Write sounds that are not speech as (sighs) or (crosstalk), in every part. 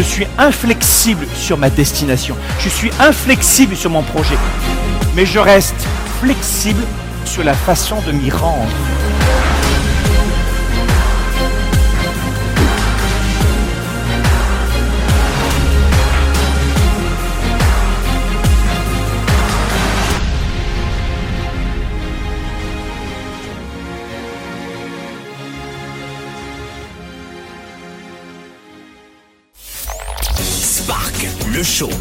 Je suis inflexible sur ma destination. Je suis inflexible sur mon projet. Mais je reste flexible sur la façon de m'y rendre.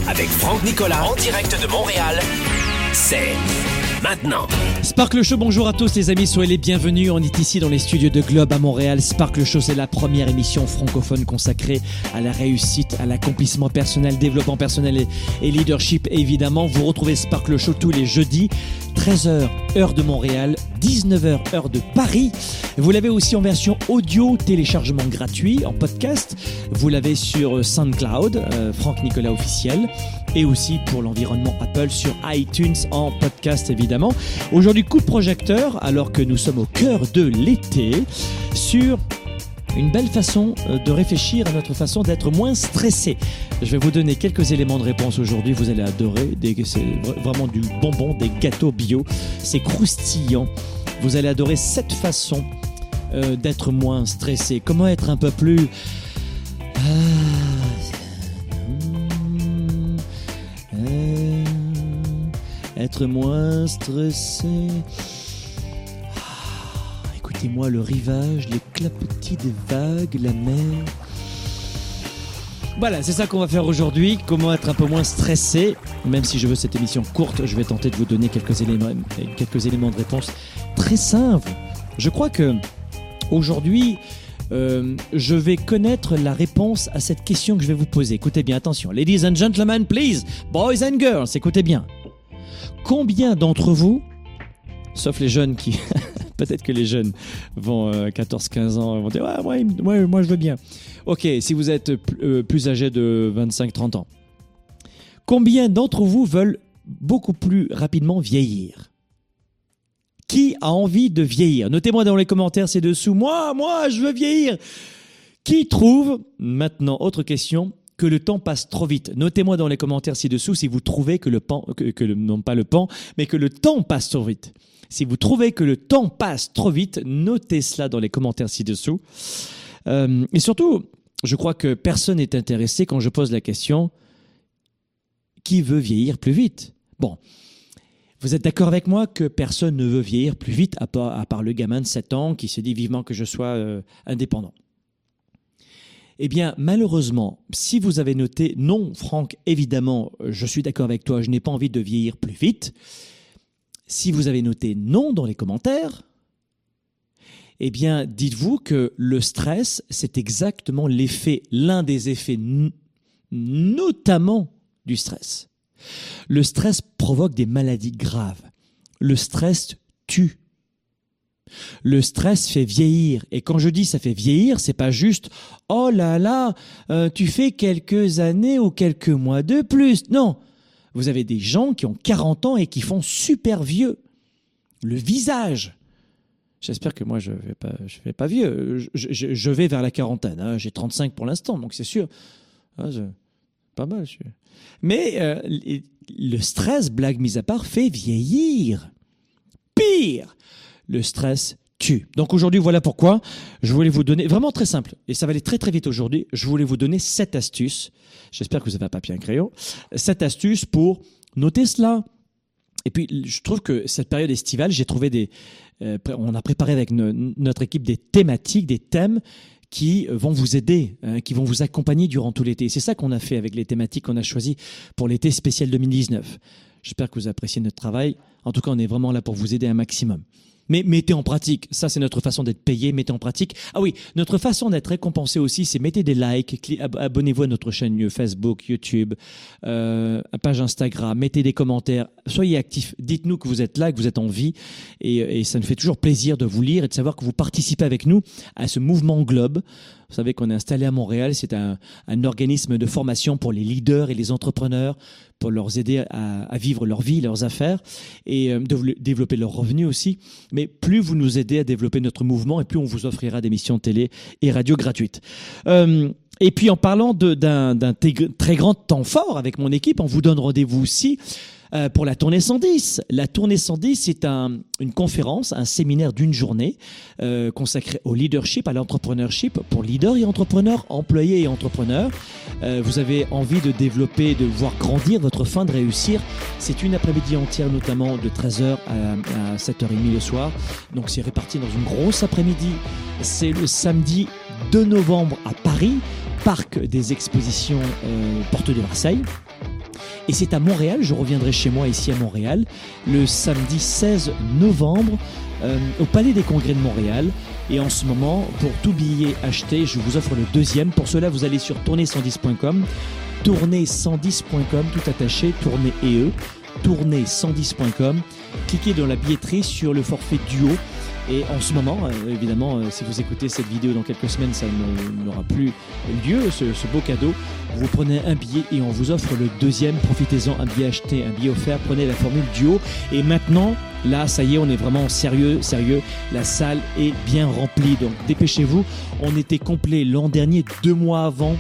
Avec Franck Nicolas en direct de Montréal. C'est maintenant. Sparkle Show, bonjour à tous les amis, soyez les bienvenus. On est ici dans les studios de Globe à Montréal. Sparkle Show, c'est la première émission francophone consacrée à la réussite, à l'accomplissement personnel, développement personnel et, et leadership. Évidemment, vous retrouvez Sparkle Show tous les jeudis, 13h heure de Montréal, 19h heure de Paris. Vous l'avez aussi en version audio, téléchargement gratuit, en podcast. Vous l'avez sur SoundCloud, euh, Franck Nicolas officiel, et aussi pour l'environnement Apple sur iTunes en podcast évidemment. Aujourd'hui, coup de projecteur, alors que nous sommes au cœur de l'été, sur une belle façon euh, de réfléchir à notre façon d'être moins stressé. Je vais vous donner quelques éléments de réponse aujourd'hui. Vous allez adorer. C'est vra- vraiment du bonbon, des gâteaux bio. C'est croustillant. Vous allez adorer cette façon euh, d'être moins stressé. Comment être un peu plus. Euh, être moins stressé? Ah, Écoutez-moi le rivage, les clapotis des vagues, la mer. Voilà, c'est ça qu'on va faire aujourd'hui. Comment être un peu moins stressé. Même si je veux cette émission courte, je vais tenter de vous donner quelques éléments, quelques éléments de réponse très simples. Je crois que aujourd'hui, euh, je vais connaître la réponse à cette question que je vais vous poser. Écoutez bien, attention. Ladies and gentlemen, please, boys and girls, écoutez bien. Combien d'entre vous, sauf les jeunes qui, (laughs) peut-être que les jeunes vont 14-15 ans vont dire ouais, ouais, moi je veux bien. Ok, si vous êtes pl- euh, plus âgé de 25-30 ans, combien d'entre vous veulent beaucoup plus rapidement vieillir? Qui a envie de vieillir? Notez-moi dans les commentaires ci-dessous. Moi, moi, je veux vieillir. Qui trouve, maintenant, autre question, que le temps passe trop vite Notez-moi dans les commentaires ci-dessous si vous trouvez que le pan, non pas le pan, mais que le temps passe trop vite. Si vous trouvez que le temps passe trop vite, notez cela dans les commentaires ci-dessous. Euh, et surtout, je crois que personne n'est intéressé quand je pose la question qui veut vieillir plus vite? Bon, vous êtes d'accord avec moi que personne ne veut vieillir plus vite à part, à part le gamin de 7 ans qui se dit vivement que je sois euh, indépendant. Eh bien, malheureusement, si vous avez noté non, Franck, évidemment, euh, je suis d'accord avec toi, je n'ai pas envie de vieillir plus vite. Si vous avez noté non dans les commentaires, eh bien, dites-vous que le stress, c'est exactement l'effet, l'un des effets notamment du stress. Le stress provoque des maladies graves. Le stress tue. Le stress fait vieillir. Et quand je dis ça fait vieillir, c'est pas juste oh là là, euh, tu fais quelques années ou quelques mois de plus. Non. Vous avez des gens qui ont 40 ans et qui font super vieux. Le visage. J'espère que moi je vais pas, vais pas vieux. Je, vais vers la quarantaine. hein. J'ai 35 pour l'instant, donc c'est sûr. Ah, pas mal. Mais euh, le stress, blague mise à part, fait vieillir. Pire, le stress tue. Donc aujourd'hui, voilà pourquoi je voulais vous donner, vraiment très simple, et ça va aller très très vite aujourd'hui, je voulais vous donner cette astuce. J'espère que vous avez un papier et un crayon. Cette astuce pour noter cela. Et puis, je trouve que cette période estivale, j'ai trouvé des, euh, on a préparé avec no- notre équipe des thématiques, des thèmes qui vont vous aider, hein, qui vont vous accompagner durant tout l'été. C'est ça qu'on a fait avec les thématiques qu'on a choisies pour l'été spécial 2019. J'espère que vous appréciez notre travail. En tout cas, on est vraiment là pour vous aider un maximum. Mais mettez en pratique, ça c'est notre façon d'être payé, mettez en pratique. Ah oui, notre façon d'être récompensé aussi, c'est mettez des likes, abonnez-vous à notre chaîne Facebook, YouTube, euh, page Instagram, mettez des commentaires, soyez actifs, dites-nous que vous êtes là, que vous êtes en vie, et, et ça nous fait toujours plaisir de vous lire et de savoir que vous participez avec nous à ce mouvement Globe. Vous savez qu'on est installé à Montréal, c'est un, un organisme de formation pour les leaders et les entrepreneurs, pour leur aider à, à vivre leur vie, leurs affaires, et euh, de développer leurs revenus aussi. Mais plus vous nous aidez à développer notre mouvement, et plus on vous offrira des missions télé et radio gratuites. Euh, Et puis en parlant d'un très grand temps fort avec mon équipe, on vous donne rendez-vous aussi euh, pour la tournée 110. La tournée 110, c'est un, une conférence, un séminaire d'une journée euh, consacré au leadership, à l'entrepreneurship pour leaders et entrepreneurs, employés et entrepreneurs. Euh, vous avez envie de développer, de voir grandir votre fin de réussir. C'est une après-midi entière, notamment de 13h à, à 7h30 le soir. Donc c'est réparti dans une grosse après-midi. C'est le samedi 2 novembre à Paris, parc des expositions euh, Porte de Marseille. Et c'est à Montréal, je reviendrai chez moi ici à Montréal, le samedi 16 novembre euh, au Palais des Congrès de Montréal. Et en ce moment, pour tout billet acheté, je vous offre le deuxième. Pour cela, vous allez sur tournée110.com, tournée110.com, tout attaché, tournée et eux, tournée110.com. Cliquez dans la billetterie sur le forfait duo. Et en ce moment, euh, évidemment, euh, si vous écoutez cette vidéo dans quelques semaines, ça n'aura plus lieu, ce, ce beau cadeau. Vous prenez un billet et on vous offre le deuxième. Profitez-en, un billet acheté, un billet offert. Prenez la formule duo. Et maintenant, là, ça y est, on est vraiment sérieux, sérieux. La salle est bien remplie. Donc dépêchez-vous. On était complet l'an dernier, deux mois avant.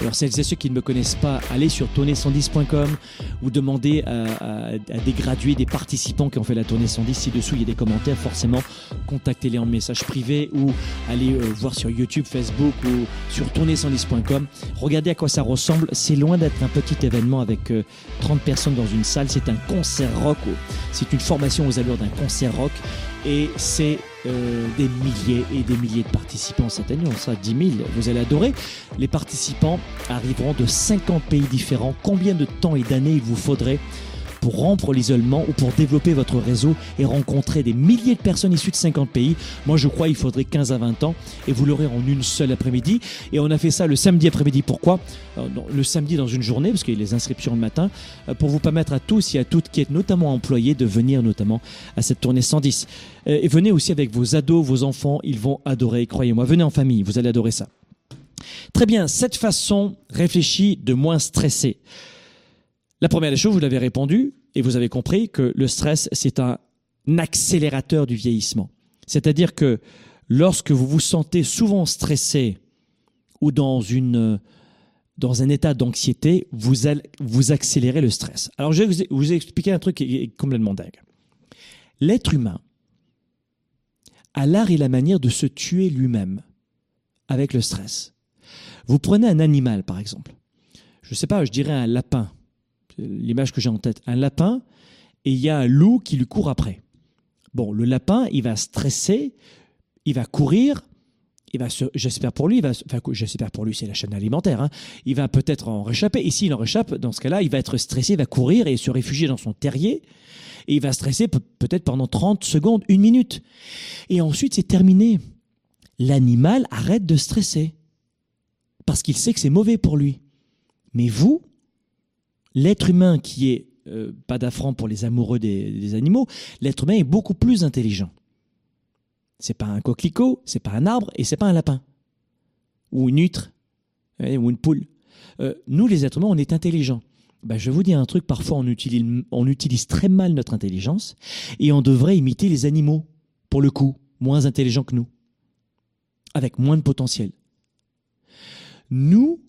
Alors celles et ceux qui ne me connaissent pas, allez sur tournée110.com ou demandez à, des gradués, des participants qui ont fait la tournée 110. Ci-dessous, il y a des commentaires. Forcément, contactez-les en message privé ou allez euh, voir sur YouTube, Facebook ou sur tournée110.com. Regardez à quoi ça ressemble. C'est loin d'être un petit événement avec euh, 30 personnes dans une salle. C'est un concert rock. C'est une formation aux allures d'un concert rock. Et c'est euh, des milliers et des milliers de participants cette année. On sera 10 000. Vous allez adorer. Les participants arriveront de 50 pays différents. Combien de temps et d'années il vous faudrait pour rompre l'isolement ou pour développer votre réseau et rencontrer des milliers de personnes issues de 50 pays. Moi, je crois qu'il faudrait 15 à 20 ans et vous l'aurez en une seule après-midi. Et on a fait ça le samedi après-midi. Pourquoi? Euh, Le samedi dans une journée, parce qu'il y a les inscriptions le matin, euh, pour vous permettre à tous et à toutes qui êtes notamment employés de venir notamment à cette tournée 110. Euh, Et venez aussi avec vos ados, vos enfants, ils vont adorer, croyez-moi. Venez en famille, vous allez adorer ça. Très bien, cette façon réfléchie de moins stresser. La première des choses, vous l'avez répondu, et vous avez compris que le stress, c'est un accélérateur du vieillissement. C'est-à-dire que lorsque vous vous sentez souvent stressé ou dans, une, dans un état d'anxiété, vous, vous accélérez le stress. Alors, je vais vous, vous expliquer un truc qui est complètement dingue. L'être humain a l'art et la manière de se tuer lui-même avec le stress. Vous prenez un animal, par exemple. Je ne sais pas, je dirais un lapin l'image que j'ai en tête, un lapin et il y a un loup qui lui court après. Bon, le lapin, il va stresser, il va courir, il va j'espère pour lui, il va, enfin, j'espère pour lui, c'est la chaîne alimentaire, hein, il va peut-être en réchapper. Et s'il en réchappe, dans ce cas-là, il va être stressé, il va courir et se réfugier dans son terrier. Et il va stresser pe- peut-être pendant 30 secondes, une minute. Et ensuite, c'est terminé. L'animal arrête de stresser. Parce qu'il sait que c'est mauvais pour lui. Mais vous, l'être humain qui est, euh, pas d'affront pour les amoureux des, animaux, l'être humain est beaucoup plus intelligent. C'est pas un coquelicot, c'est pas un arbre et c'est pas un lapin. Ou une huître, ouais, ou une poule. Euh, nous, les êtres humains, on est intelligents. Ben, je vais vous dire un truc, parfois on utilise, on utilise très mal notre intelligence et on devrait imiter les animaux, pour le coup, moins intelligents que nous, avec moins de potentiel. Nous,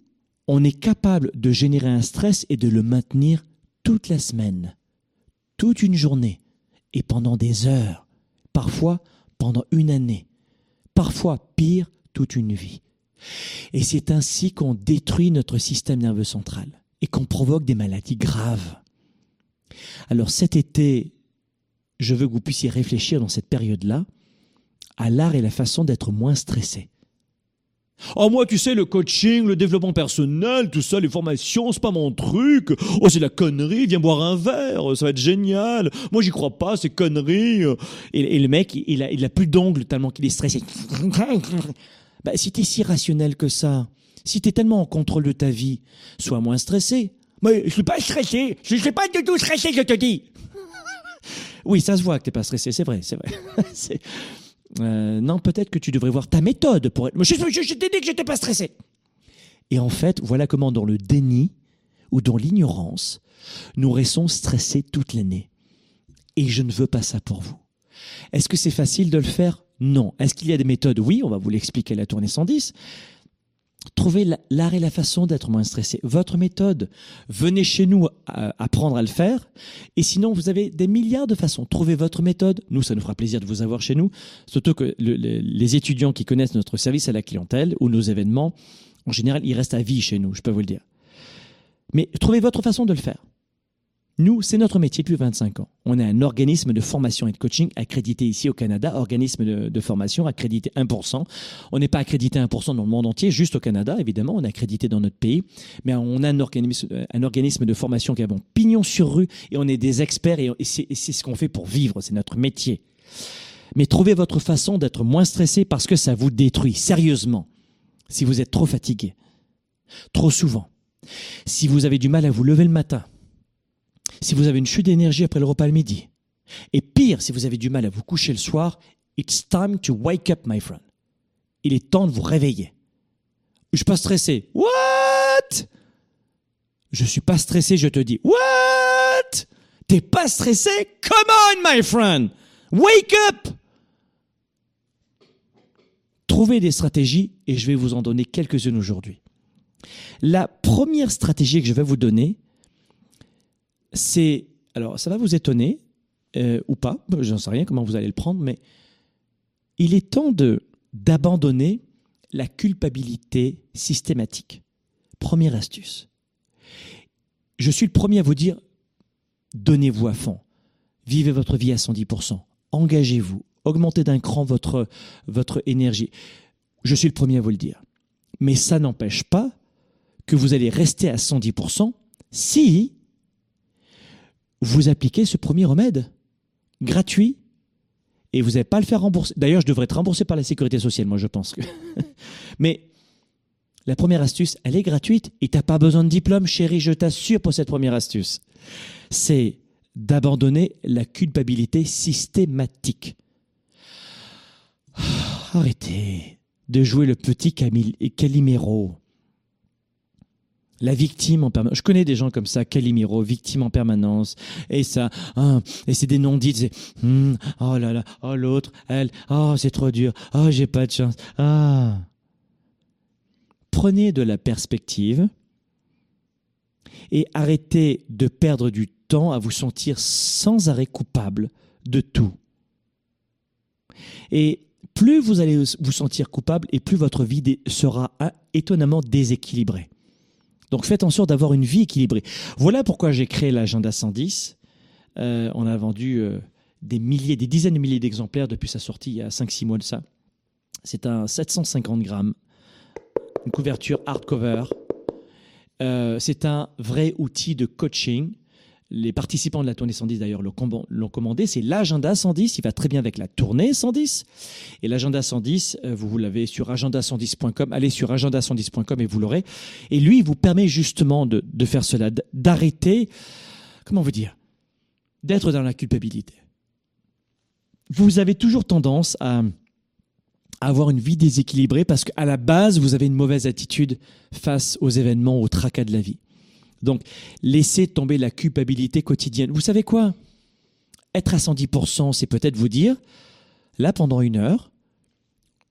on est capable de générer un stress et de le maintenir toute la semaine, toute une journée, et pendant des heures, parfois pendant une année, parfois pire, toute une vie. Et c'est ainsi qu'on détruit notre système nerveux central et qu'on provoque des maladies graves. Alors cet été, je veux que vous puissiez réfléchir dans cette période-là à l'art et la façon d'être moins stressé. Oh, moi, tu sais, le coaching, le développement personnel, tout ça, les formations, c'est pas mon truc. Oh, c'est la connerie, viens boire un verre, ça va être génial. Moi, j'y crois pas, c'est connerie. Et, le mec, il a, il a plus d'ongles tellement qu'il est stressé. bah, si t'es si rationnel que ça, si t'es tellement en contrôle de ta vie, sois moins stressé. Mais je suis pas stressé, je suis pas du tout stressé, je te dis. oui, ça se voit que t'es pas stressé, c'est vrai, c'est vrai. (laughs) Euh, non, peut-être que tu devrais voir ta méthode pour être. Je- je t'ai dit que j'étais pas stressé. Et en fait, voilà comment dans le déni ou dans l'ignorance, nous restons stressés toute l'année. Et je ne veux pas ça pour vous. Est-ce que c'est facile de le faire? Non. Est-ce qu'il y a des méthodes? Oui, on va vous l'expliquer à la tournée 110. Trouvez la- l'art et la façon d'être moins stressé. Votre méthode. Venez chez nous à- apprendre à le faire. Et sinon, vous avez des milliards de façons. Trouvez votre méthode. Nous, ça nous fera plaisir de vous avoir chez nous. Surtout que le- le- les étudiants qui connaissent notre service à la clientèle ou nos événements, en général, ils restent à vie chez nous, je peux vous le dire. Mais trouvez votre façon de le faire. Nous, c'est notre métier depuis 25 ans. On est un organisme de formation et de coaching accrédité ici au Canada, organisme de, formation accrédité 1%. On n'est pas accrédité 1% dans le monde entier, juste au Canada, évidemment, on est accrédité dans notre pays, mais on a un organisme, un organisme de formation qui a bon pignon sur rue et on est des experts et, et c'est ce qu'on fait pour vivre, c'est notre métier. Mais trouvez votre façon d'être moins stressé parce que ça vous détruit, sérieusement. Si vous êtes trop fatigué, trop souvent, si vous avez du mal à vous lever le matin, si vous avez une chute d'énergie après le repas le midi, et pire, si vous avez du mal à vous coucher le soir, it's time to wake up, my friend. Il est temps de vous réveiller. Je suis pas stressé. What? Je suis pas stressé, je te dis. What? T'es pas stressé? Come on, my friend! Wake up! Trouvez des stratégies et je vais vous en donner quelques-unes aujourd'hui. La première stratégie que je vais vous donner, alors ça va vous étonner, euh, ou pas, j'en sais rien comment vous allez le prendre, mais il est temps d'abandonner la culpabilité systématique. Première astuce. Je suis le premier à vous dire, donnez-vous à fond, vivez votre vie à 110%, engagez-vous, augmentez d'un cran votre, votre énergie. Je suis le premier à vous le dire. Mais ça n'empêche pas que vous allez rester à 110% si vous appliquez ce premier remède gratuit et vous n'allez pas le faire rembourser. D'ailleurs, je devrais être remboursé par la sécurité sociale, moi je pense. (laughs) Mais la première astuce, elle est gratuite et tu n'as pas besoin de diplôme, chérie, je t'assure pour cette première astuce. C'est d'abandonner la culpabilité systématique. (sighs) Arrêtez de jouer le petit Camille Calimero. La victime en permanence. Je connais des gens comme ça, Calimero, victime en permanence. Et ça, hein, et c'est des non-dits. C'est, hum, oh là là, oh l'autre, elle, oh c'est trop dur, oh j'ai pas de chance. Ah. Prenez de la perspective et arrêtez de perdre du temps à vous sentir sans arrêt coupable de tout. Et plus vous allez vous sentir coupable et plus votre vie sera hein, étonnamment déséquilibrée. Donc faites en sorte d'avoir une vie équilibrée. Voilà pourquoi j'ai créé l'agenda 110. Euh, on a vendu euh, des milliers, des dizaines de milliers d'exemplaires depuis sa sortie il y a 5-6 mois de ça. C'est un 750 grammes, une couverture hardcover. Euh, c'est un vrai outil de coaching. Les participants de la tournée 110 d'ailleurs l'ont com- l'ont commandé. C'est l'agenda 110. Il va très bien avec la tournée 110. Et l'agenda 110, euh, vous, vous l'avez sur agenda110.com. Allez sur agenda110.com et vous l'aurez. Et lui, il vous permet justement de, faire cela, d'arrêter, comment vous dire, d'être dans la culpabilité. Vous avez toujours tendance à avoir une vie déséquilibrée parce qu'à la base, vous avez une mauvaise attitude face aux événements, aux tracas de la vie. Donc, laissez tomber la culpabilité quotidienne. Vous savez quoi? Être à 110%, c'est peut-être vous dire, là, pendant une heure,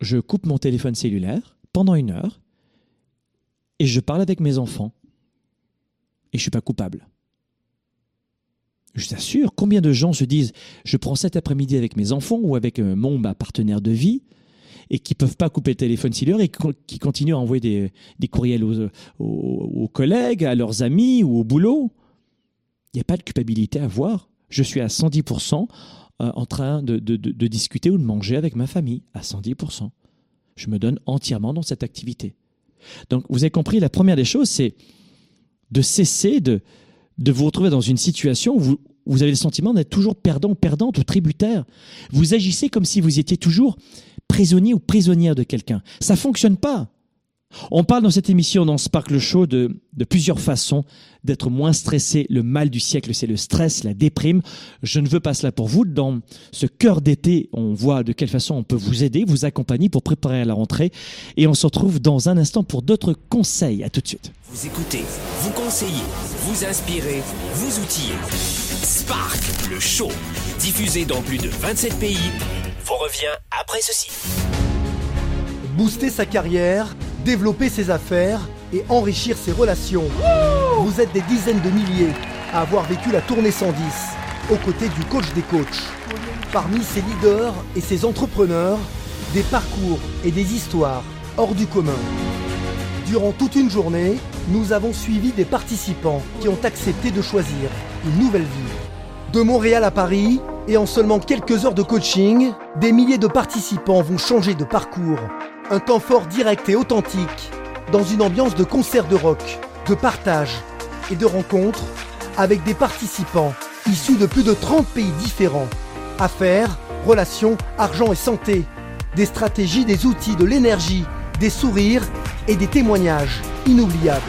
je coupe mon téléphone cellulaire pendant une heure et je parle avec mes enfants. Et je suis pas coupable. Je t'assure, combien de gens se disent, je prends cet après-midi avec mes enfants ou avec euh, mon partenaire de vie et qui peuvent pas couper le téléphone cellulaire et qui continuent à envoyer des, des courriels aux, aux- aux collègues, à leurs amis ou au boulot. Il n'y a pas de culpabilité à avoir. Je suis à 110% euh, en train de, de- de- de discuter ou de manger avec ma famille, à 110%. Je me donne entièrement dans cette activité. Donc, vous avez compris, la première des choses, c'est de cesser de, de vous retrouver dans une situation où vous, vous avez le sentiment d'être toujours perdant, perdante ou tributaire. Vous agissez comme si vous étiez toujours prisonnier ou prisonnière de quelqu'un. Ça fonctionne pas. On parle dans cette émission, dans Sparkle Show, de, plusieurs façons d'être moins stressé. Le mal du siècle, c'est le stress, la déprime. Je ne veux pas cela pour vous. Dans ce cœur d'été, on voit de quelle façon on peut vous aider, vous accompagner pour préparer à la rentrée. Et on se retrouve dans un instant pour d'autres conseils. À tout de suite. Vous écoutez, vous conseillez, vous inspirez, vous outillez. Spark, le show, diffusé dans plus de 27 pays, vous revient après ceci. Booster sa carrière, développer ses affaires et enrichir ses relations. Vous êtes des dizaines de milliers à avoir vécu la tournée 110 aux côtés du coach des coachs. Parmi ces leaders et ces entrepreneurs, des parcours et des histoires hors du commun. Durant toute une journée, nous avons suivi des participants qui ont accepté de choisir une nouvelle vie. De Montréal à Paris, et en seulement quelques heures de coaching, des milliers de participants vont changer de parcours. Un temps fort direct et authentique, dans une ambiance de concert de rock, de partage et de rencontres avec des participants issus de plus de 30 pays différents. Affaires, relations, argent et santé. Des stratégies, des outils, de l'énergie, des sourires et des témoignages inoubliables.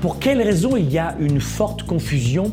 Pour quelles raisons il y a une forte confusion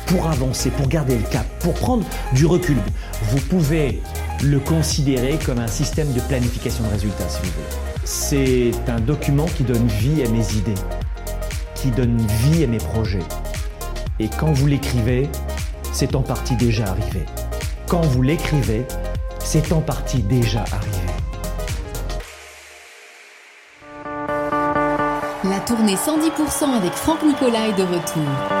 pour avancer, pour garder le cap, pour prendre du recul. Vous pouvez le considérer comme un système de planification de résultats, si vous voulez. C'est un document qui donne vie à mes idées, qui donne vie à mes projets. Et quand vous l'écrivez, c'est en partie déjà arrivé. Quand vous l'écrivez, c'est en partie déjà arrivé. La tournée 110% avec Franck Nicolas est de retour.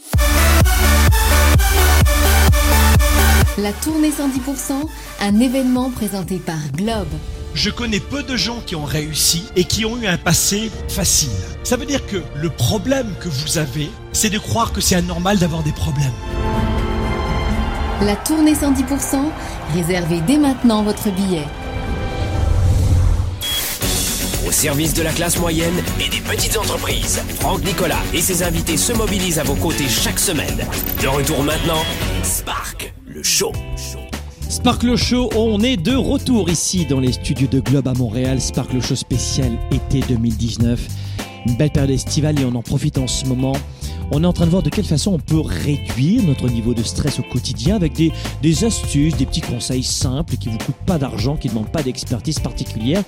La tournée 110%, un événement présenté par Globe. Je connais peu de gens qui ont réussi et qui ont eu un passé facile. Ça veut dire que le problème que vous avez, c'est de croire que c'est anormal d'avoir des problèmes. La tournée 110%, réservez dès maintenant votre billet. Au service de la classe moyenne et des petites entreprises, Franck Nicolas et ses invités se mobilisent à vos côtés chaque semaine. De retour maintenant, Spark, le show. Sparkle Show, on est de retour ici dans les studios de Globe à Montréal. Sparkle Show spécial été 2019. Une belle période estivale et on en profite en ce moment. On est en train de voir de quelle façon on peut réduire notre niveau de stress au quotidien avec des, astuces, des petits conseils simples qui vous coûtent pas d'argent, qui ne demandent pas d'expertise particulière,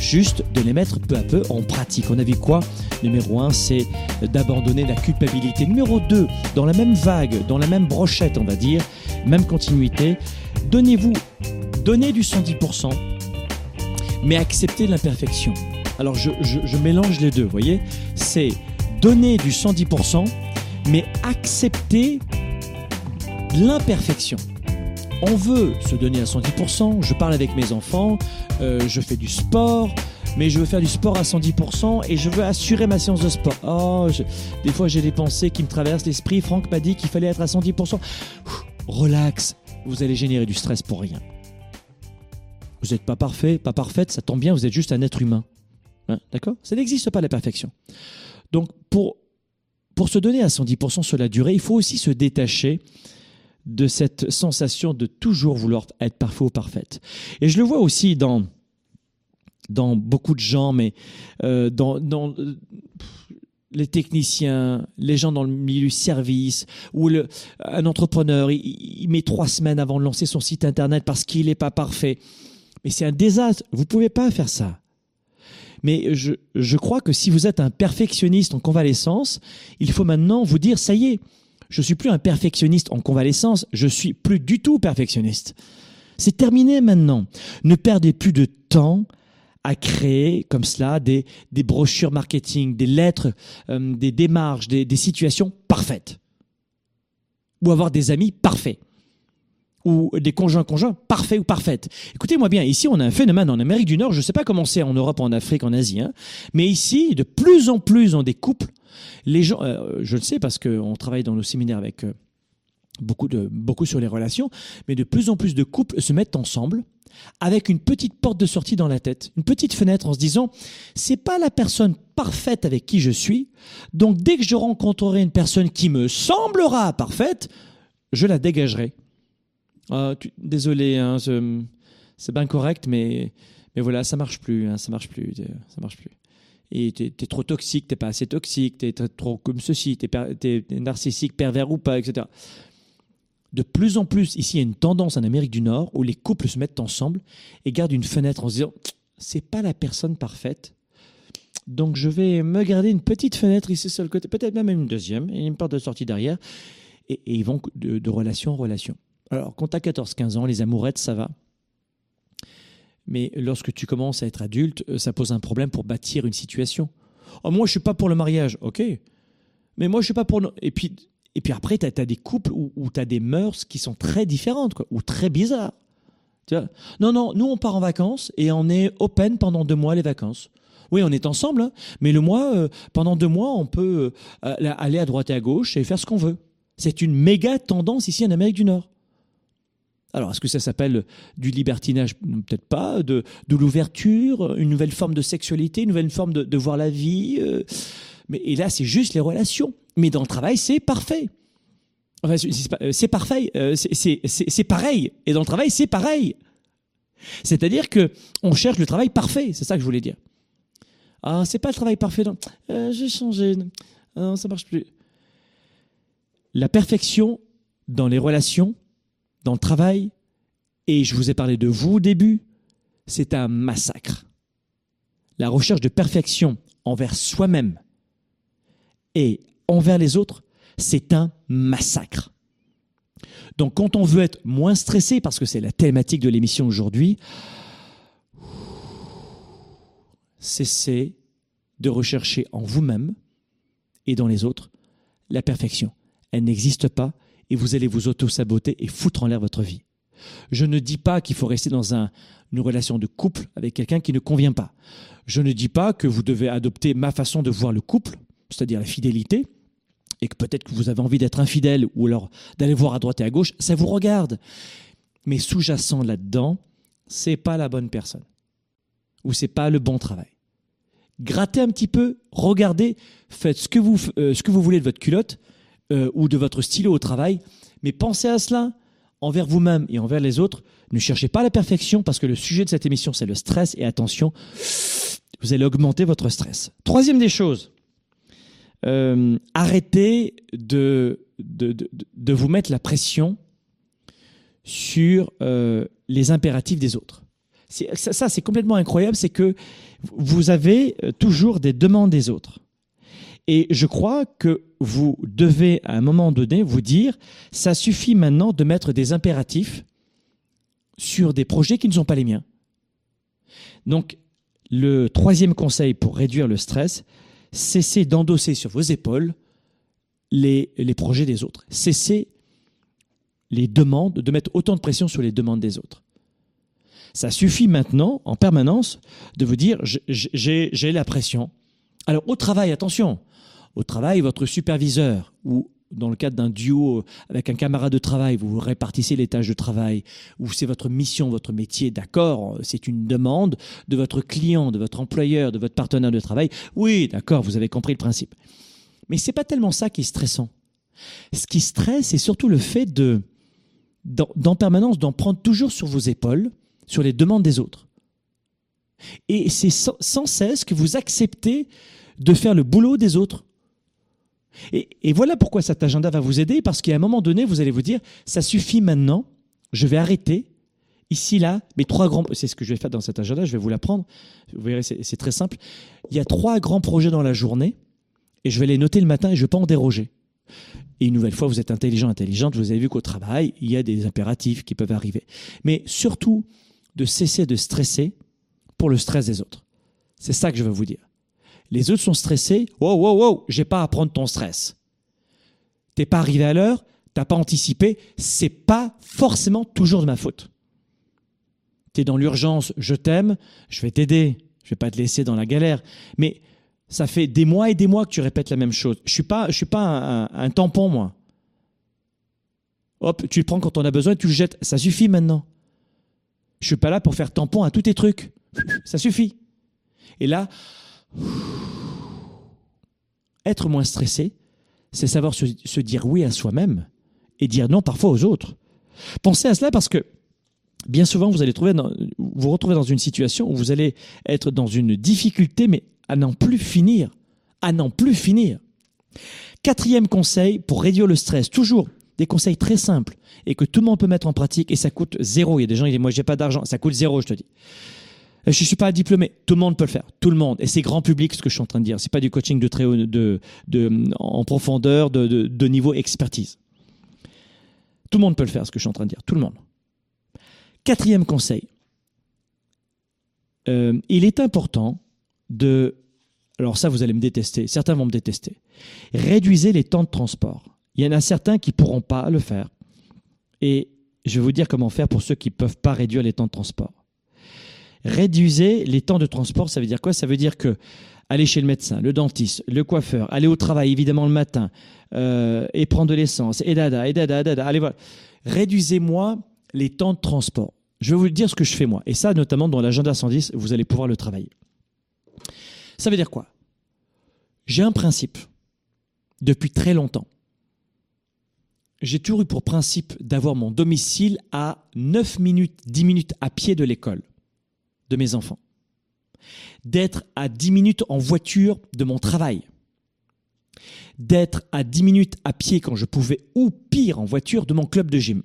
juste de les mettre peu à peu en pratique. On a vu quoi? Numéro 1, c'est d'abandonner la culpabilité. Numéro 2, dans la même vague, dans la même brochette, on va dire, même continuité, donnez-vous, donnez du 110%, mais acceptez l'imperfection. Alors je, je- je mélange les deux, vous voyez? C'est donner du 110%, mais accepter l'imperfection. On veut se donner à 110%, je parle avec mes enfants, euh, je fais du sport, mais je veux faire du sport à 110% et je veux assurer ma séance de sport. Oh, je- des fois j'ai des pensées qui me traversent l'esprit. Franck m'a dit qu'il fallait être à 110%. Ouh, Relax, vous allez générer du stress pour rien. Vous n'êtes pas parfait, pas parfaite, ça tombe bien, vous êtes juste un être humain. Hein, D'accord? Ça n'existe pas la perfection. Donc pour, pour se donner à 110% sur la durée, il faut aussi se détacher de cette sensation de toujours vouloir être parfait ou parfaite. Et je le vois aussi dans, dans beaucoup de gens, mais euh, dans, euh, les techniciens, les gens dans le milieu service, ou un entrepreneur, il, il met trois semaines avant de lancer son site internet parce qu'il n'est pas parfait Mais c'est un désastre. Vous pouvez pas faire ça. Mais je, je crois que si vous êtes un perfectionniste en convalescence, il faut maintenant vous dire, ça y est, je suis plus un perfectionniste en convalescence, je suis plus du tout perfectionniste. C'est terminé maintenant. Ne perdez plus de temps à créer comme cela des, des brochures marketing, des lettres, euh, des démarches, des, des situations parfaites. Ou avoir des amis parfaits ou des conjoints conjoints parfaits ou parfaites. Écoutez-moi bien, ici on a un phénomène en Amérique du Nord, je ne sais pas comment c'est en Europe, en Afrique, en Asie, hein, mais ici, de plus en plus dans des couples, les gens, euh, je le sais parce qu'on travaille dans nos séminaires avec euh, beaucoup, de, beaucoup sur les relations, mais de plus en plus de couples se mettent ensemble avec une petite porte de sortie dans la tête, une petite fenêtre en se disant c'est pas la personne parfaite avec qui je suis, donc dès que je rencontrerai une personne qui me semblera parfaite, je la dégagerai. Ah, désolé, hein, c'est bien correct, mais, voilà, ça marche plus, hein, ça marche plus, euh, ça marche plus. Et t'es es trop toxique, t'es pas assez toxique, t'es trop comme ceci, t'es t'es narcissique, pervers ou pas, etc. De plus en plus, ici, il y a une tendance en Amérique du Nord où les couples se mettent ensemble et gardent une fenêtre en se disant c'est pas la personne parfaite. Donc je vais me garder une petite fenêtre ici sur le côté, peut-être même une deuxième, et une porte de sortie derrière. Et, ils vont de relation en relation. Alors, quand tu as 14-15 ans, les amourettes, ça va. Mais lorsque tu commences à être adulte, euh, ça pose un problème pour bâtir une situation. Oh, moi, je suis pas pour le mariage, ok. Mais moi, je suis pas pour. Et puis, et puis après, tu as, des couples où, où tu as des mœurs qui sont très différentes, quoi, ou très bizarres. Tu vois? Non, non, nous, on part en vacances et on est open pendant deux mois les vacances. Oui, on est ensemble, hein, mais le mois, euh, pendant deux mois, on peut euh, aller à droite et à gauche et faire ce qu'on veut. C'est une méga tendance ici en Amérique du Nord. Alors, est-ce que ça s'appelle du libertinage? Peut-être pas. De, de l'ouverture, une nouvelle forme de sexualité, une nouvelle forme de, voir la vie. euh, mais, et là, c'est juste les relations. Mais dans le travail, c'est parfait. Enfin, c'est- euh, parfait. euh, c'est- pareil. Et dans le travail, c'est pareil. C'est-à-dire que on cherche le travail parfait. C'est ça que je voulais dire. Ah, c'est pas le travail parfait. J'ai changé. Non, ça marche plus. La perfection dans les relations, dans le travail, et je vous ai parlé de vous au début, c'est un massacre. La recherche de perfection envers soi-même et envers les autres, c'est un massacre. Donc quand on veut être moins stressé, parce que c'est la thématique de l'émission aujourd'hui, cessez de rechercher en vous-même et dans les autres la perfection. Elle n'existe pas et vous allez vous auto-saboter et foutre en l'air votre vie. Je ne dis pas qu'il faut rester dans un- une relation de couple avec quelqu'un qui ne convient pas. Je ne dis pas que vous devez adopter ma façon de voir le couple, c'est-à-dire la fidélité, et que peut-être que vous avez envie d'être infidèle ou alors d'aller voir à droite et à gauche, ça vous regarde. Mais sous-jacent là-dedans, c'est pas la bonne personne ou c'est pas le bon travail. Grattez un petit peu, regardez, faites ce que vous, euh, ce que vous voulez de votre culotte euh, ou de votre stylo au travail, mais pensez à cela envers vous-même et envers les autres. Ne cherchez pas la perfection parce que le sujet de cette émission, c'est le stress et attention, vous allez augmenter votre stress. Troisième des choses, euh, arrêtez de, de, de, vous mettre la pression sur euh, les impératifs des autres. Ça, c'est complètement incroyable, c'est que vous avez euh, toujours des demandes des autres. Et je crois que vous devez, à un moment donné, vous dire, ça suffit maintenant de mettre des impératifs sur des projets qui ne sont pas les miens. Donc, le troisième conseil pour réduire le stress, cessez d'endosser sur vos épaules les, les projets des autres. Cessez les demandes, de mettre autant de pression sur les demandes des autres. Ça suffit maintenant, en permanence, de vous dire j'ai la pression. Alors au travail, attention, au travail, votre superviseur ou dans le cadre d'un duo avec un camarade de travail, vous répartissez les tâches de travail, ou c'est votre mission, votre métier, d'accord, c'est une demande de votre client, de votre employeur, de votre partenaire de travail. Oui, d'accord, vous avez compris le principe. Mais c'est pas tellement ça qui est stressant. Ce qui stresse, c'est surtout le fait de, d'en permanence, d'en prendre toujours sur vos épaules, sur les demandes des autres. Et c'est sans cesse que vous acceptez de faire le boulot des autres. Et, voilà pourquoi cet agenda va vous aider, parce qu'à un moment donné, vous allez vous dire, ça suffit maintenant, je vais arrêter, Ici, là, mes trois grands, c'est ce que je vais faire dans cet agenda, je vais vous l'apprendre. Vous verrez, c'est c'est très simple. Il y a trois grands projets dans la journée et je vais les noter le matin et je ne vais pas en déroger. Et une nouvelle fois, vous êtes intelligent, intelligente, vous avez vu qu'au travail, il y a des impératifs qui peuvent arriver. Mais surtout, de cesser de stresser pour le stress des autres. C'est ça que je veux vous dire. Les autres sont stressés. Wow, wow, wow, j'ai pas à prendre ton stress. T'es pas arrivé à l'heure, t'as pas anticipé, c'est pas forcément toujours de ma faute. T'es dans l'urgence, je t'aime, je vais t'aider, je vais pas te laisser dans la galère. Mais ça fait des mois et des mois que tu répètes la même chose. Je suis pas, suis pas un, tampon, moi. Hop, tu le prends quand on a besoin, tu le jettes. Ça suffit maintenant. Je suis pas là pour faire tampon à tous tes trucs. Ça suffit. Et là, être moins stressé, c'est savoir se, dire oui à soi-même et dire non parfois aux autres. Pensez à cela parce que bien souvent vous allez trouver dans- vous retrouver dans une situation où vous allez être dans une difficulté, mais à n'en plus finir, à n'en plus finir. Quatrième conseil pour réduire le stress, toujours des conseils très simples et que tout le monde peut mettre en pratique et ça coûte zéro. Il y a des gens qui disent moi j'ai pas d'argent, ça coûte zéro, je te dis. Je suis pas diplômé, tout le monde peut le faire, tout le monde et c'est grand public ce que je suis en train de dire. C'est pas du coaching de très en profondeur, de, niveau expertise. Tout le monde peut le faire ce que je suis en train de dire, tout le monde. Quatrième conseil, Euh, il est important de alors ça, vous allez me détester. Certains vont me détester. Réduisez les temps de transport. Il y en a certains qui pourront pas le faire. Et je vais vous dire comment faire pour ceux qui peuvent pas réduire les temps de transport. Réduisez les temps de transport, ça veut dire quoi? Ça veut dire que aller chez le médecin, le dentiste, le coiffeur, aller au travail évidemment le matin, euh, et prendre de l'essence, et dada, et dada, dada. Allez voilà. Réduisez-moi les temps de transport. Je vais vous dire ce que je fais moi. Et ça, notamment dans l'agenda 110, vous allez pouvoir le travailler. Ça veut dire quoi? J'ai un principe depuis très longtemps. J'ai toujours eu pour principe d'avoir mon domicile à 9 minutes, 10 minutes à pied de l'école de mes enfants. D'être à 10 minutes en voiture de mon travail. D'être à 10 minutes à pied quand je pouvais, ou pire en voiture, de mon club de gym.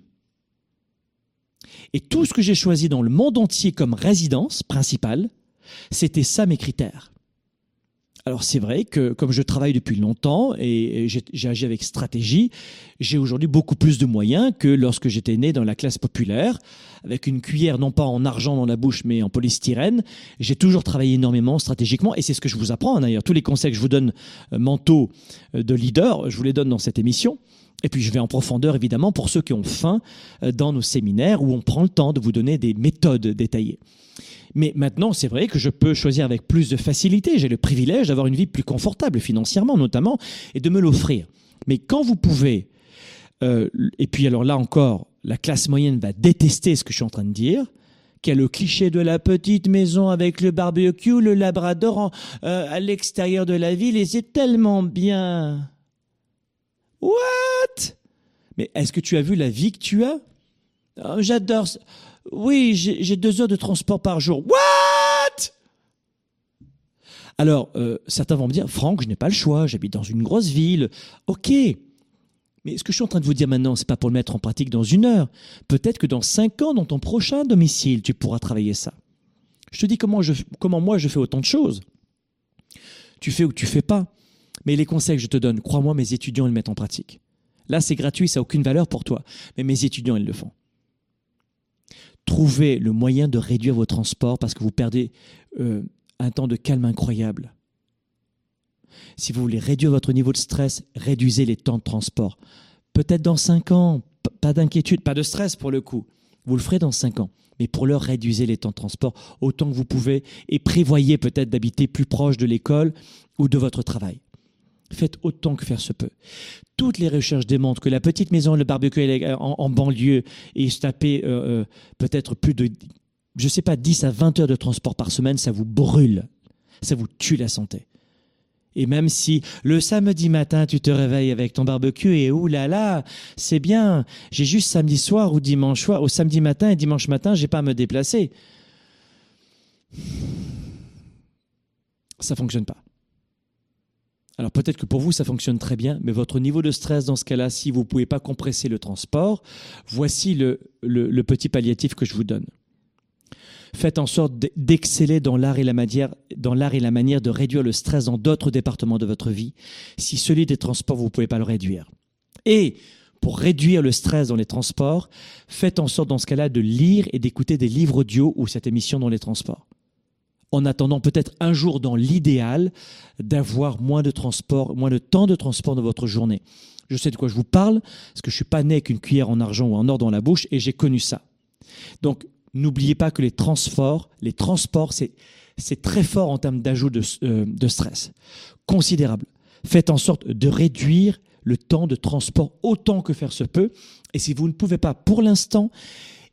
Et tout ce que j'ai choisi dans le monde entier comme résidence principale, c'était ça mes critères. Alors c'est vrai que comme je travaille depuis longtemps et j'ai agi avec stratégie, j'ai aujourd'hui beaucoup plus de moyens que lorsque j'étais né dans la classe populaire, avec une cuillère non pas en argent dans la bouche mais en polystyrène. J'ai toujours travaillé énormément stratégiquement et c'est ce que je vous apprends hein, d'ailleurs. Tous les conseils que je vous donne euh, euh, de leader, je vous les donne dans cette émission. Et puis je vais en profondeur évidemment pour ceux qui ont faim euh, dans nos séminaires où on prend le temps de vous donner des méthodes détaillées. Mais maintenant, c'est vrai que je peux choisir avec plus de facilité. J'ai le privilège d'avoir une vie plus confortable financièrement notamment et de me l'offrir. Mais quand vous pouvez, euh, et puis alors là encore, la classe moyenne va détester ce que je suis en train de dire, qu'il y a le cliché de la petite maison avec le barbecue, le labrador euh, à l'extérieur de la ville et c'est tellement bien. What? Mais est-ce que tu as vu la vie que tu as? Oh, J'adore. Oui, j'ai deux heures de transport par jour. What? Alors, euh, certains vont me dire, Franck, je n'ai pas le choix, j'habite dans une grosse ville. Ok. Mais ce que je suis en train de vous dire maintenant, c'est pas pour le mettre en pratique dans une heure. Peut-être que dans cinq ans, dans ton prochain domicile, tu pourras travailler ça. Je te dis comment moi je fais autant de choses. Tu fais ou tu fais pas. Mais les conseils que je te donne, crois-moi, mes étudiants ils le mettent en pratique. Là, c'est gratuit, ça n'a aucune valeur pour toi. Mais mes étudiants, ils le font. Trouvez le moyen de réduire vos transports parce que vous perdez euh, un temps de calme incroyable. Si vous voulez réduire votre niveau de stress, réduisez les temps de transport. Peut-être dans 5 ans, pas d'inquiétude, pas de stress pour le coup. Vous le ferez dans 5 ans. Mais pour l'heure, réduisez les temps de transport autant que vous pouvez et prévoyez peut-être d'habiter plus proche de l'école ou de votre travail. Faites autant que faire se peut. Toutes les recherches démontrent que la petite maison, le barbecue en, en banlieue et se taper euh, euh, peut-être plus de, je sais pas, 10 à 20 heures de transport par semaine, ça vous brûle. Ça vous tue la santé. Et même si le samedi matin, tu te réveilles avec ton barbecue et oulala, là là, c'est bien, j'ai juste samedi soir ou dimanche soir, au samedi matin et dimanche matin, j'ai pas à me déplacer. Ça fonctionne pas. Alors peut-être que pour vous ça fonctionne très bien, mais votre niveau de stress dans ce cas-là, si vous ne pouvez pas compresser le transport, voici le, petit palliatif que je vous donne. Faites en sorte d'exceller dans l'art et la manière, dans l'art et la manière de réduire le stress dans d'autres départements de votre vie. Si celui des transports, vous ne pouvez pas le réduire. Et pour réduire le stress dans les transports, faites en sorte dans ce cas-là de lire et d'écouter des livres audio ou cette émission dans les transports en attendant peut-être un jour dans l'idéal d'avoir moins de transport, moins de temps de transport dans votre journée. Je sais de quoi je vous parle, parce que je suis pas né avec une cuillère en argent ou en or dans la bouche et j'ai connu ça. Donc, n'oubliez pas que les transports, les transports, c'est, très fort en termes d'ajout de, euh, de stress. Considérable. Faites en sorte de réduire le temps de transport autant que faire se peut. Et si vous ne pouvez pas, pour l'instant,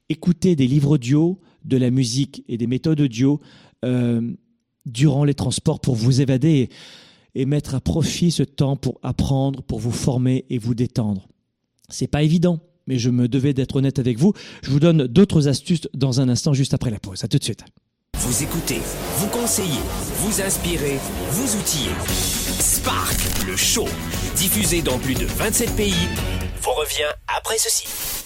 écouter des livres audio, de la musique et des méthodes audio, durant les transports pour vous évader et, mettre à profit ce temps pour apprendre, pour vous former et vous détendre. C'est pas évident, mais je me devais d'être honnête avec vous. Je vous donne d'autres astuces dans un instant, juste après la pause. À tout de suite. Vous écoutez, vous conseillez, vous inspirez, vous outillez. Spark, le show, diffusé dans plus de 27 pays, vous revient après ceci.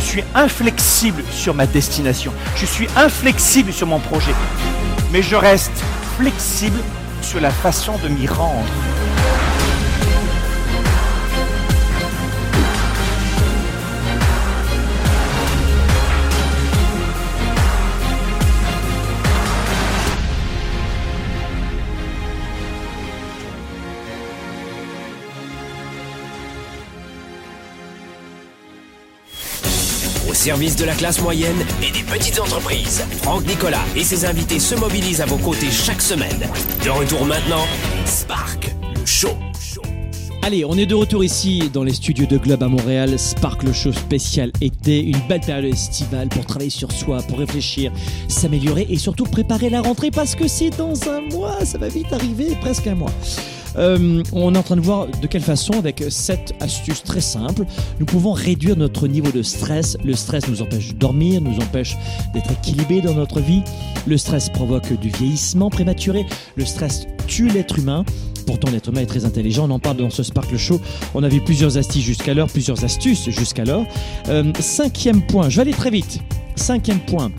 Suis inflexible sur ma destination. Je suis inflexible sur mon projet. Mais je reste flexible sur la façon de m'y rendre. Service de la classe moyenne et des petites entreprises. Franck Nicolas et ses invités se mobilisent à vos côtés chaque semaine. De retour maintenant, Spark, le show. Allez, on est de retour ici dans les studios de Globe à Montréal. Spark le show spécial été, une belle période estivale pour travailler sur soi, pour réfléchir, s'améliorer et surtout préparer la rentrée parce que c'est dans un mois, ça va vite arriver, presque un mois. Euh, on est en train de voir de quelle façon, avec cette astuce très simple, nous pouvons réduire notre niveau de stress. Le stress nous empêche de dormir, nous empêche d'être équilibré dans notre vie. Le stress provoque du vieillissement prématuré. Le stress tue l'être humain. Pourtant, l'être humain est très intelligent. On en parle dans ce Sparkle Show. On a vu plusieurs astuces jusqu'alors, plusieurs astuces jusqu'alors. Euh, cinquième point, je vais aller très vite. Cinquième point,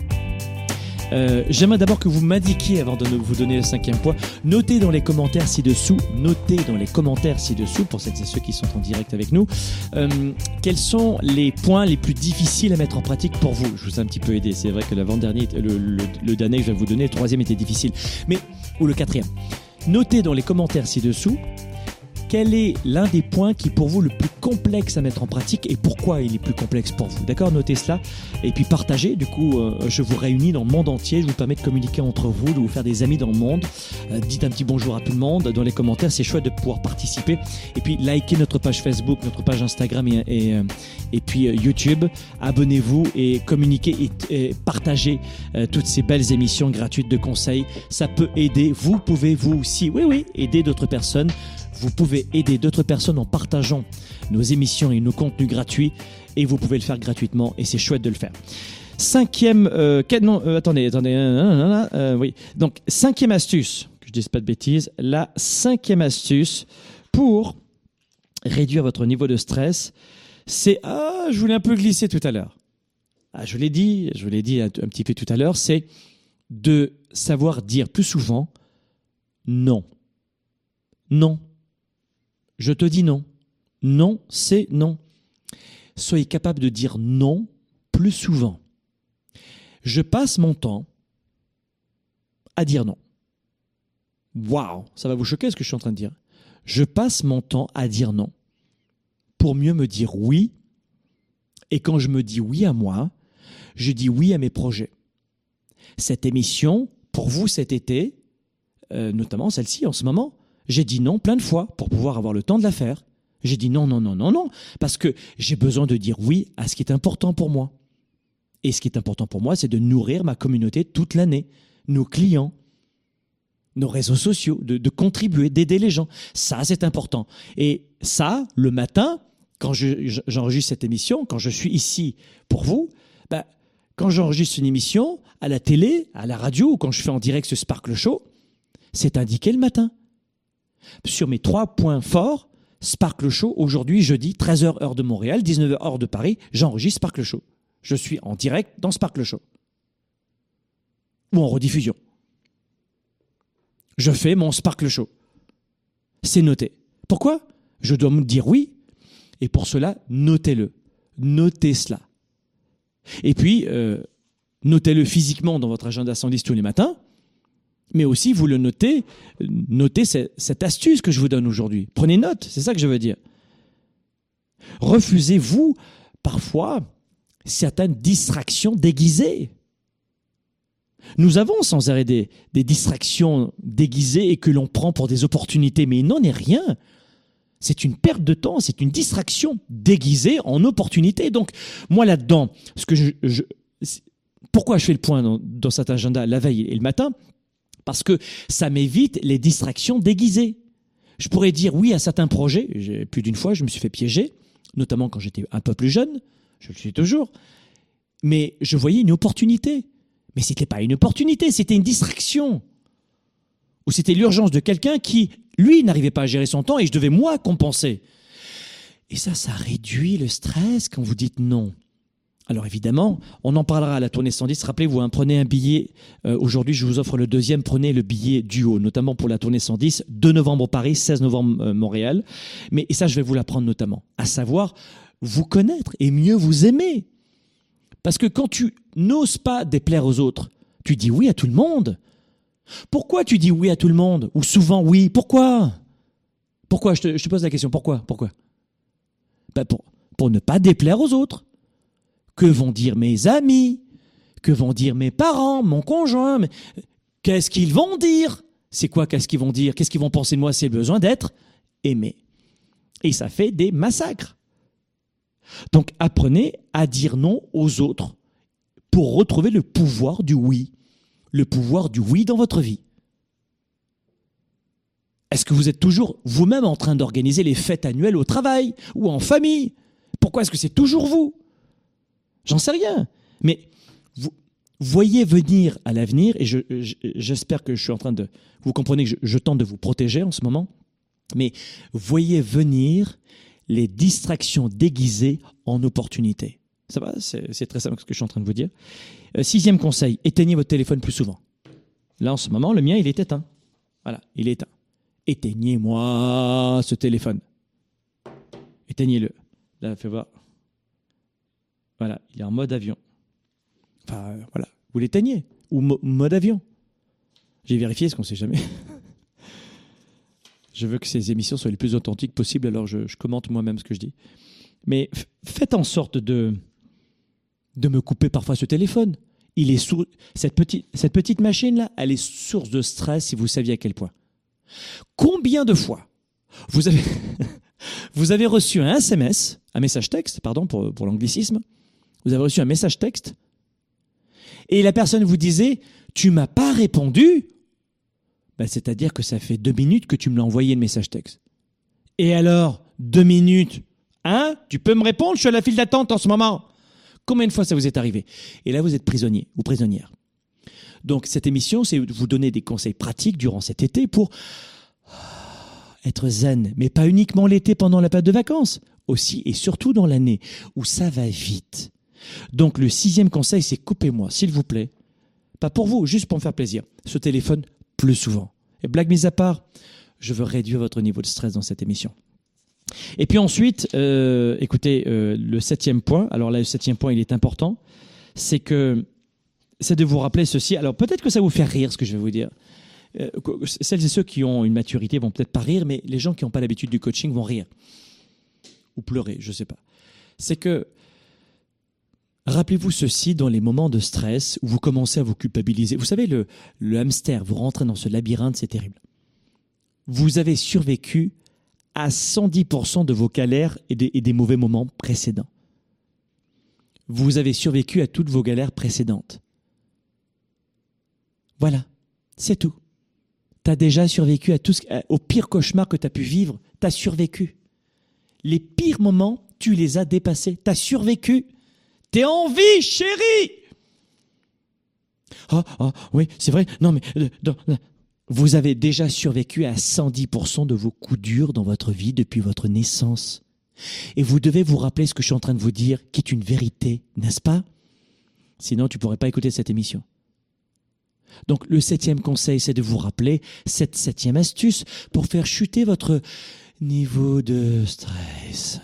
euh, j'aimerais d'abord que vous m'indiquiez, avant de vous donner le cinquième point, notez dans les commentaires ci-dessous, notez dans les commentaires ci-dessous, pour celles et ceux qui sont en direct avec nous, euh, quels sont les points les plus difficiles à mettre en pratique pour vous? Je vous ai un petit peu aidé, c'est vrai que l'avant-dernier, le, le, dernier que je vais vous donner, le troisième était difficile, mais, ou le quatrième. Notez dans les commentaires ci-dessous quel est l'un des points qui pour vous le plus complexe à mettre en pratique et pourquoi il est plus complexe pour vous. D'accord? Notez cela et puis partagez. Du coup, euh, je vous réunis dans le monde entier. Je vous permets de communiquer entre vous, de vous faire des amis dans le monde. Euh, dites un petit bonjour à tout le monde dans les commentaires. C'est chouette de pouvoir participer. Et puis, likez notre page Facebook, notre page Instagram et, et, euh, et puis YouTube. Abonnez-vous et communiquez et, partagez toutes ces belles émissions gratuites de conseils. Ça peut aider. Vous pouvez vous aussi, oui, oui, aider d'autres personnes vous pouvez aider d'autres personnes en partageant nos émissions et nos contenus gratuits et vous pouvez le faire gratuitement et c'est chouette de le faire. Cinquième, euh, euh, attendez, attendez, euh, oui. Donc, cinquième astuce, que je dise pas de bêtises, la cinquième astuce pour réduire votre niveau de stress, c'est, ah, je voulais un peu glisser tout à l'heure. Ah, je l'ai dit, je l'ai dit un petit peu tout à l'heure, c'est de savoir dire plus souvent non. Non. Je te dis non. Non, c'est non. Soyez capable de dire non plus souvent. Je passe mon temps à dire non. Waouh, ça va vous choquer ce que je suis en train de dire. Je passe mon temps à dire non pour mieux me dire oui. Et quand je me dis oui à moi, je dis oui à mes projets. Cette émission, pour vous cet été, euh, notamment celle-ci en ce moment, j'ai dit non plein de fois pour pouvoir avoir le temps de la faire. J'ai dit non, non, non, non, non, parce que j'ai besoin de dire oui à ce qui est important pour moi. Et ce qui est important pour moi, c'est de nourrir ma communauté toute l'année, nos clients, nos réseaux sociaux, de, contribuer, d'aider les gens. Ça, c'est important. Et ça, le matin, quand je- je- j'enregistre cette émission, quand je suis ici pour vous, ben, quand j'enregistre une émission à la télé, à la radio, ou quand je fais en direct ce Sparkle Show, c'est indiqué le matin. Sur mes trois points forts, Sparkle Show, aujourd'hui, jeudi, 13h heure de Montréal, 19h heure de Paris, j'enregistre Sparkle Show. Je suis en direct dans Sparkle Show. Ou en rediffusion. Je fais mon Sparkle Show. C'est noté. Pourquoi? Je dois me dire oui. Et pour cela, notez-le. Notez cela. Et puis, euh, notez-le physiquement dans votre agenda 110 tous les matins. Mais aussi, vous le notez, notez ce- cette astuce que je vous donne aujourd'hui. Prenez note, c'est ça que je veux dire. Refusez-vous parfois certaines distractions déguisées. Nous avons sans arrêt des, distractions déguisées et que l'on prend pour des opportunités, mais il n'en est rien. C'est une perte de temps, c'est une distraction déguisée en opportunité. Donc, moi là-dedans, ce que je, pourquoi je fais le point dans, dans cet agenda la veille et le matin? Parce que ça m'évite les distractions déguisées. Je pourrais dire oui à certains projets. Plus d'une fois, je me suis fait piéger, notamment quand j'étais un peu plus jeune. Je le suis toujours. Mais je voyais une opportunité. Mais c'était pas une opportunité, c'était une distraction. Ou c'était l'urgence de quelqu'un qui, lui, n'arrivait pas à gérer son temps et je devais, moi, compenser. Et ça, ça réduit le stress quand vous dites non. Alors évidemment, on en parlera à la tournée 110. Rappelez-vous, hein, prenez un billet. Euh, Aujourd'hui, je vous offre le deuxième. Prenez le billet duo, notamment pour la tournée 110. 2 novembre Paris, 16 novembre euh, Montréal. Mais et ça, je vais vous l'apprendre notamment. À savoir, vous connaître et mieux vous aimer. Parce que quand tu n'oses pas déplaire aux autres, tu dis oui à tout le monde. Pourquoi tu dis oui à tout le monde? Ou souvent oui Pourquoi? Pourquoi? Je te, pose la question. Pourquoi? Pourquoi? Ben, pour ne pas déplaire aux autres. Que vont dire mes amis? Que vont dire mes parents, mon conjoint? Qu'est-ce qu'ils vont dire? C'est quoi qu'est-ce qu'ils vont dire? Qu'est-ce qu'ils vont penser de moi? C'est besoin d'être aimé. Et ça fait des massacres. Donc apprenez à dire non aux autres pour retrouver le pouvoir du oui. Le pouvoir du oui dans votre vie. Est-ce que vous êtes toujours vous-même en train d'organiser les fêtes annuelles au travail ou en famille? Pourquoi est-ce que c'est toujours vous? J'en sais rien. Mais voyez venir à l'avenir, et je- je- j'espère que je suis en train de... Vous comprenez que je, tente de vous protéger en ce moment, mais voyez venir les distractions déguisées en opportunités. Ça va c'est très simple ce que je suis en train de vous dire. Euh, sixième conseil, éteignez votre téléphone plus souvent. Là, en ce moment, le mien, il est éteint. Voilà, il est éteint. Éteignez-moi ce téléphone. Éteignez-le. Là, fais voir. Voilà, il est en mode avion. Enfin, euh, voilà, vous l'éteignez. Ou mo- mode avion. J'ai vérifié, ce qu'on sait jamais. (laughs) je veux que ces émissions soient les plus authentiques possibles, alors je, commente moi-même ce que je dis. Mais faites en sorte de, me couper parfois ce téléphone. Il est cette, petite, petite machine-là, elle est source de stress si vous saviez à quel point. Combien de fois vous avez, (laughs) reçu un SMS, un message texte, pardon pour l'anglicisme, vous avez reçu un message texte, et la personne vous disait Tu m'as pas répondu Ben, C'est-à-dire que ça fait deux minutes que tu me l'as envoyé le message texte. Et alors, deux minutes Hein Tu peux me répondre Je suis à la file d'attente en ce moment. Combien de fois ça vous est arrivé? Et là, vous êtes prisonnier ou prisonnière. Donc, cette émission, c'est vous donner des conseils pratiques durant cet été pour être zen, mais pas uniquement l'été pendant la période de vacances, aussi et surtout dans l'année où ça va vite. Donc, le sixième conseil, c'est coupez-moi, s'il vous plaît. Pas pour vous, juste pour me faire plaisir. Ce téléphone plus souvent. Et blague mise à part, je veux réduire votre niveau de stress dans cette émission. Et puis ensuite, euh, écoutez, euh, le septième point, alors là, le septième point, il est important, c'est que c'est de vous rappeler ceci. Alors peut-être que ça vous fait rire ce que je vais vous dire. Euh, celles et ceux qui ont une maturité vont peut-être pas rire, mais les gens qui n'ont pas l'habitude du coaching vont rire. Ou pleurer, je ne sais pas. C'est que, rappelez-vous ceci dans les moments de stress où vous commencez à vous culpabiliser. Vous savez, le, le hamster, vous rentrez dans ce labyrinthe, c'est terrible. Vous avez survécu à 110% de vos galères et des, mauvais moments précédents. Vous avez survécu à toutes vos galères précédentes. Voilà, c'est tout. Tu as déjà survécu à au pire cauchemar que tu as pu vivre, tu as survécu. Les pires moments, tu les as dépassés, tu as survécu. T'es en vie, chérie ah, oui, c'est vrai. Non, mais euh, dans- vous avez déjà survécu à 110% de vos coups durs dans votre vie depuis votre naissance. Et vous devez vous rappeler ce que je suis en train de vous dire, qui est une vérité, n'est-ce pas? Sinon, tu pourrais pas écouter cette émission. Donc, le septième conseil, c'est de vous rappeler cette septième astuce pour faire chuter votre niveau de stress.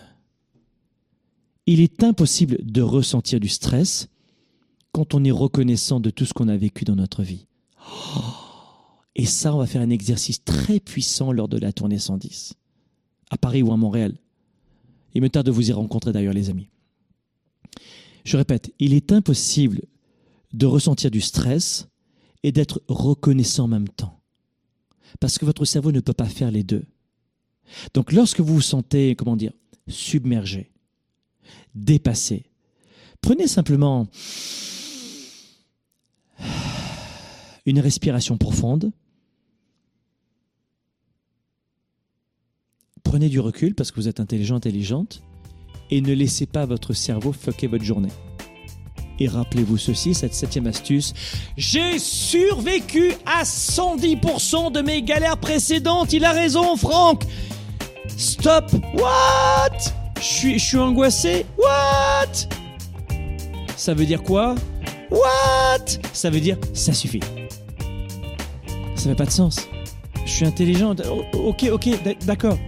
Il est impossible de ressentir du stress quand on est reconnaissant de tout ce qu'on a vécu dans notre vie. Et ça, on va faire un exercice très puissant lors de la tournée 110, à Paris ou à Montréal. Il me tarde de vous y rencontrer d'ailleurs, les amis. Je répète, il est impossible de ressentir du stress et d'être reconnaissant en même temps. Parce que votre cerveau ne peut pas faire les deux. Donc lorsque vous vous sentez, comment dire, submergé, dépassé, prenez simplement une respiration profonde. Prenez du recul parce que vous êtes intelligent, intelligente, et ne laissez pas votre cerveau fucker votre journée. Et rappelez-vous ceci, cette septième astuce. J'ai survécu à 110% de mes galères précédentes. Il a raison, Franck. Stop. What? Je suis, angoissé. What? Ça veut dire quoi? What? Ça veut dire ça suffit. Ça n'a pas de sens. Je suis intelligente. O- Ok, ok, d'accord.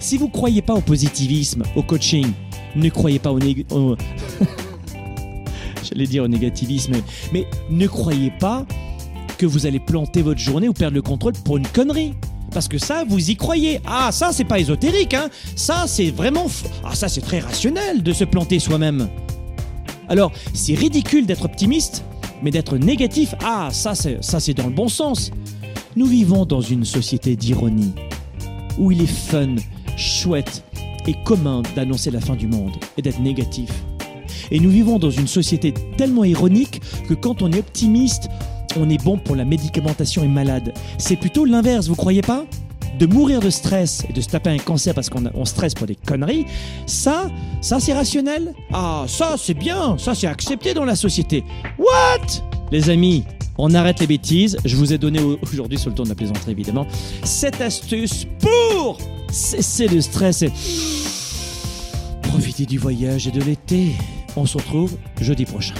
Si vous croyez pas au positivisme, au coaching, ne croyez pas au, au- (laughs) J'allais dire au négativisme, mais ne croyez pas que vous allez planter votre journée ou perdre le contrôle pour une connerie. Parce que ça, vous y croyez. Ah, ça, c'est pas ésotérique, hein. Ça, c'est vraiment. Ah, ça, c'est très rationnel de se planter soi-même. Alors, c'est ridicule d'être optimiste, mais d'être négatif, ah, ça, c'est, ça, c'est dans le bon sens. Nous vivons dans une société d'ironie, où il est fun, chouette et commun d'annoncer la fin du monde et d'être négatif. Et nous vivons dans une société tellement ironique que quand on est optimiste, on est bon pour la médicamentation et malade. C'est plutôt l'inverse, vous croyez pas? De mourir de stress et de se taper un cancer parce qu'on on stresse pour des conneries, ça, ça c'est rationnel? Ah, ça c'est bien, ça c'est accepté dans la société. What? Les amis, on arrête les bêtises. Je vous ai donné au- aujourd'hui, sur le ton de la plaisanterie évidemment, cette astuce pour cesser le stress et profiter du voyage et de l'été. On se retrouve jeudi prochain.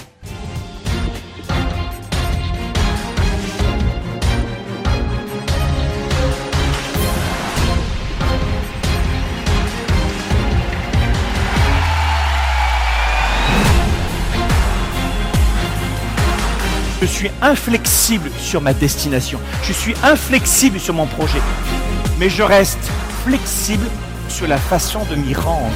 Je suis inflexible sur ma destination. Je suis inflexible sur mon projet. Mais je reste flexible sur la façon de m'y rendre.